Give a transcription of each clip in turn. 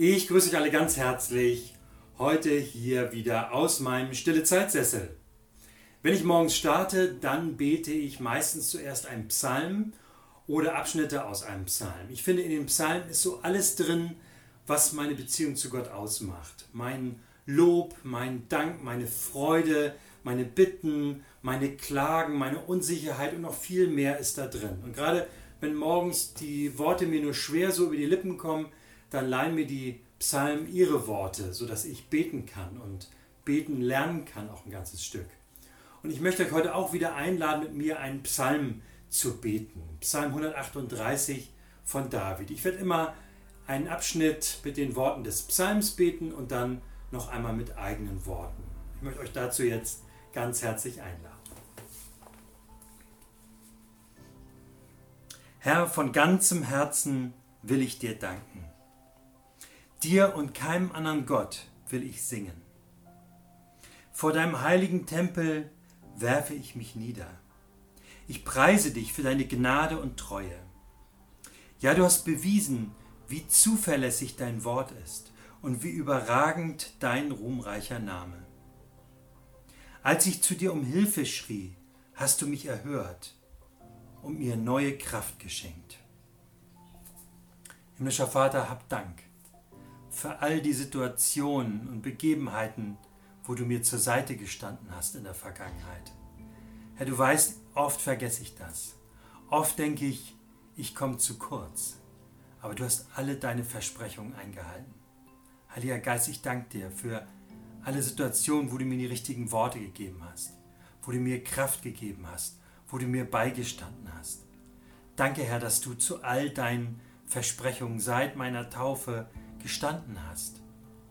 Ich grüße euch alle ganz herzlich. Heute hier wieder aus meinem Stille Zeitsessel. Wenn ich morgens starte, dann bete ich meistens zuerst einen Psalm oder Abschnitte aus einem Psalm. Ich finde, in den Psalmen ist so alles drin, was meine Beziehung zu Gott ausmacht. Mein Lob, mein Dank, meine Freude, meine Bitten, meine Klagen, meine Unsicherheit und noch viel mehr ist da drin. Und gerade wenn morgens die Worte mir nur schwer so über die Lippen kommen, dann leihen mir die Psalmen ihre Worte, sodass ich beten kann und beten lernen kann, auch ein ganzes Stück. Und ich möchte euch heute auch wieder einladen, mit mir einen Psalm zu beten. Psalm 138 von David. Ich werde immer einen Abschnitt mit den Worten des Psalms beten und dann noch einmal mit eigenen Worten. Ich möchte euch dazu jetzt ganz herzlich einladen. Herr, von ganzem Herzen will ich dir danken. Dir und keinem anderen Gott will ich singen. Vor deinem heiligen Tempel werfe ich mich nieder. Ich preise dich für deine Gnade und Treue. Ja, du hast bewiesen, wie zuverlässig dein Wort ist und wie überragend dein ruhmreicher Name. Als ich zu dir um Hilfe schrie, hast du mich erhört und mir neue Kraft geschenkt. Himmlischer Vater, hab Dank für all die Situationen und Begebenheiten, wo du mir zur Seite gestanden hast in der Vergangenheit. Herr, du weißt, oft vergesse ich das. Oft denke ich, ich komme zu kurz. Aber du hast alle deine Versprechungen eingehalten. Heiliger Geist, ich danke dir für alle Situationen, wo du mir die richtigen Worte gegeben hast, wo du mir Kraft gegeben hast, wo du mir beigestanden hast. Danke, Herr, dass du zu all deinen Versprechungen seit meiner Taufe gestanden hast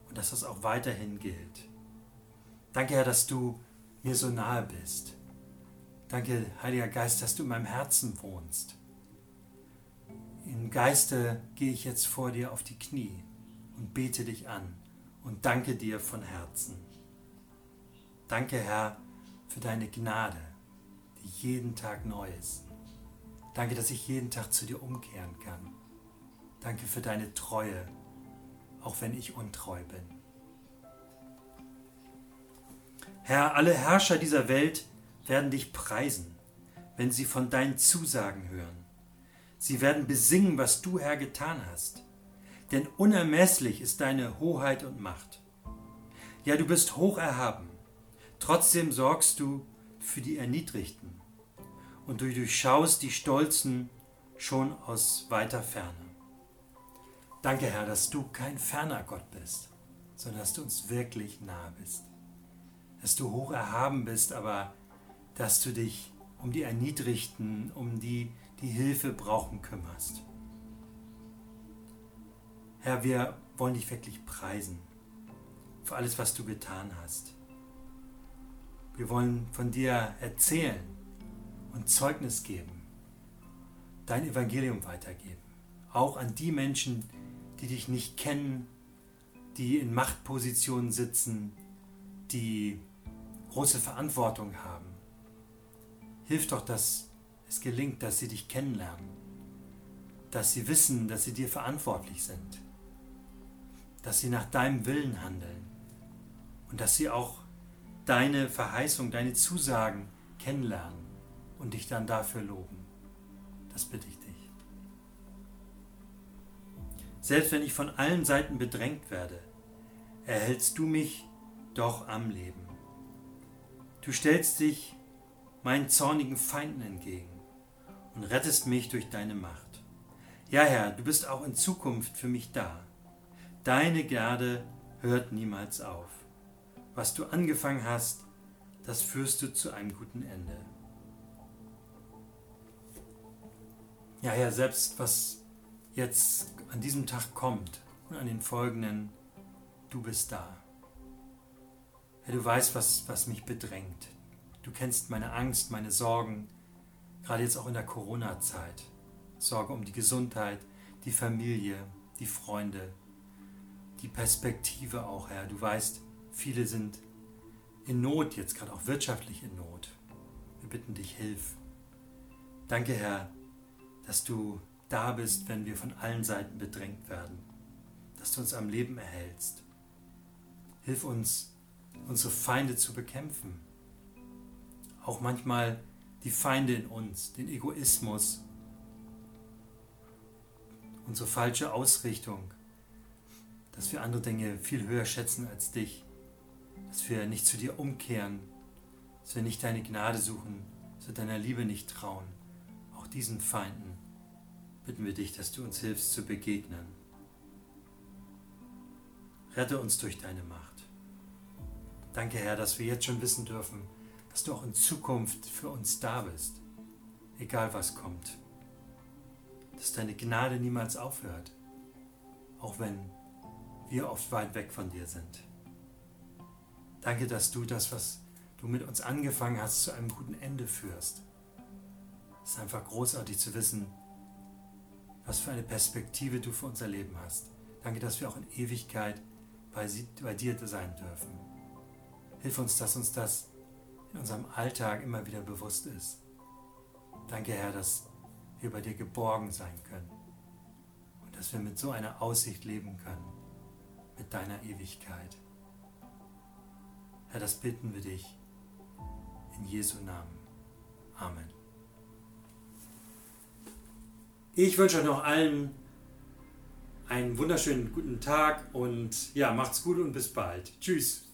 und dass das auch weiterhin gilt. Danke, Herr, dass du mir so nahe bist. Danke, Heiliger Geist, dass du in meinem Herzen wohnst. Im Geiste gehe ich jetzt vor dir auf die Knie und bete dich an und danke dir von Herzen. Danke, Herr, für deine Gnade, die jeden Tag neu ist. Danke, dass ich jeden Tag zu dir umkehren kann. Danke für deine Treue, auch wenn ich untreu bin. Herr, alle Herrscher dieser Welt werden dich preisen, wenn sie von deinen Zusagen hören. Sie werden besingen, was du, Herr, getan hast. Denn unermesslich ist deine Hoheit und Macht. Ja, du bist hoch erhaben. Trotzdem sorgst du für die Erniedrigten und du durchschaust die Stolzen schon aus weiter Ferne. Danke, Herr, dass du kein ferner Gott bist, sondern dass du uns wirklich nahe bist. Dass du hoch erhaben bist, aber dass du dich um die Erniedrigten, um die, die Hilfe brauchen, kümmerst. Herr, wir wollen dich wirklich preisen für alles, was du getan hast. Wir wollen von dir erzählen und Zeugnis geben, dein Evangelium weitergeben, auch an die Menschen, die dich nicht kennen, die in Machtpositionen sitzen, die große Verantwortung haben. Hilf doch, dass es gelingt, dass sie dich kennenlernen, dass sie wissen, dass sie dir verantwortlich sind, dass sie nach deinem Willen handeln und dass sie auch deine Verheißung, deine Zusagen kennenlernen und dich dann dafür loben. Das bitte ich dich. Selbst wenn ich von allen Seiten bedrängt werde, erhältst du mich doch am Leben. Du stellst dich meinen zornigen Feinden entgegen und rettest mich durch deine Macht. Ja, Herr, du bist auch in Zukunft für mich da. Deine Gnade hört niemals auf. Was du angefangen hast, das führst du zu einem guten Ende. Ja, Herr, selbst was jetzt an diesem Tag kommt und an den folgenden, du bist da. Herr, du weißt, was, was mich bedrängt. Du kennst meine Angst, meine Sorgen, gerade jetzt auch in der Corona-Zeit. Sorge um die Gesundheit, die Familie, die Freunde, die Perspektive auch, Herr. Du weißt, viele sind in Not, jetzt gerade auch wirtschaftlich in Not. Wir bitten dich, hilf. Danke, Herr, dass du da bist, wenn wir von allen Seiten bedrängt werden. Dass du uns am Leben erhältst. Hilf uns, unsere Feinde zu bekämpfen. Auch manchmal die Feinde in uns, den Egoismus, unsere falsche Ausrichtung, dass wir andere Dinge viel höher schätzen als dich, dass wir nicht zu dir umkehren, dass wir nicht deine Gnade suchen, dass wir deiner Liebe nicht trauen. Auch diesen Feinden bitten wir dich, dass du uns hilfst zu begegnen. Rette uns durch deine Macht. Danke, Herr, dass wir jetzt schon wissen dürfen, dass du auch in Zukunft für uns da bist, egal was kommt. Dass deine Gnade niemals aufhört, auch wenn wir oft weit weg von dir sind. Danke, dass du das, was du mit uns angefangen hast, zu einem guten Ende führst. Es ist einfach großartig zu wissen, was für eine Perspektive du für unser Leben hast. Danke, dass wir auch in Ewigkeit bei, bei dir sein dürfen. Hilf uns, dass uns das in unserem Alltag immer wieder bewusst ist. Danke, Herr, dass wir bei dir geborgen sein können und dass wir mit so einer Aussicht leben können, mit deiner Ewigkeit. Herr, das bitten wir dich in Jesu Namen. Amen. Ich wünsche euch noch allen einen wunderschönen guten Tag und ja, macht's gut und bis bald. Tschüss.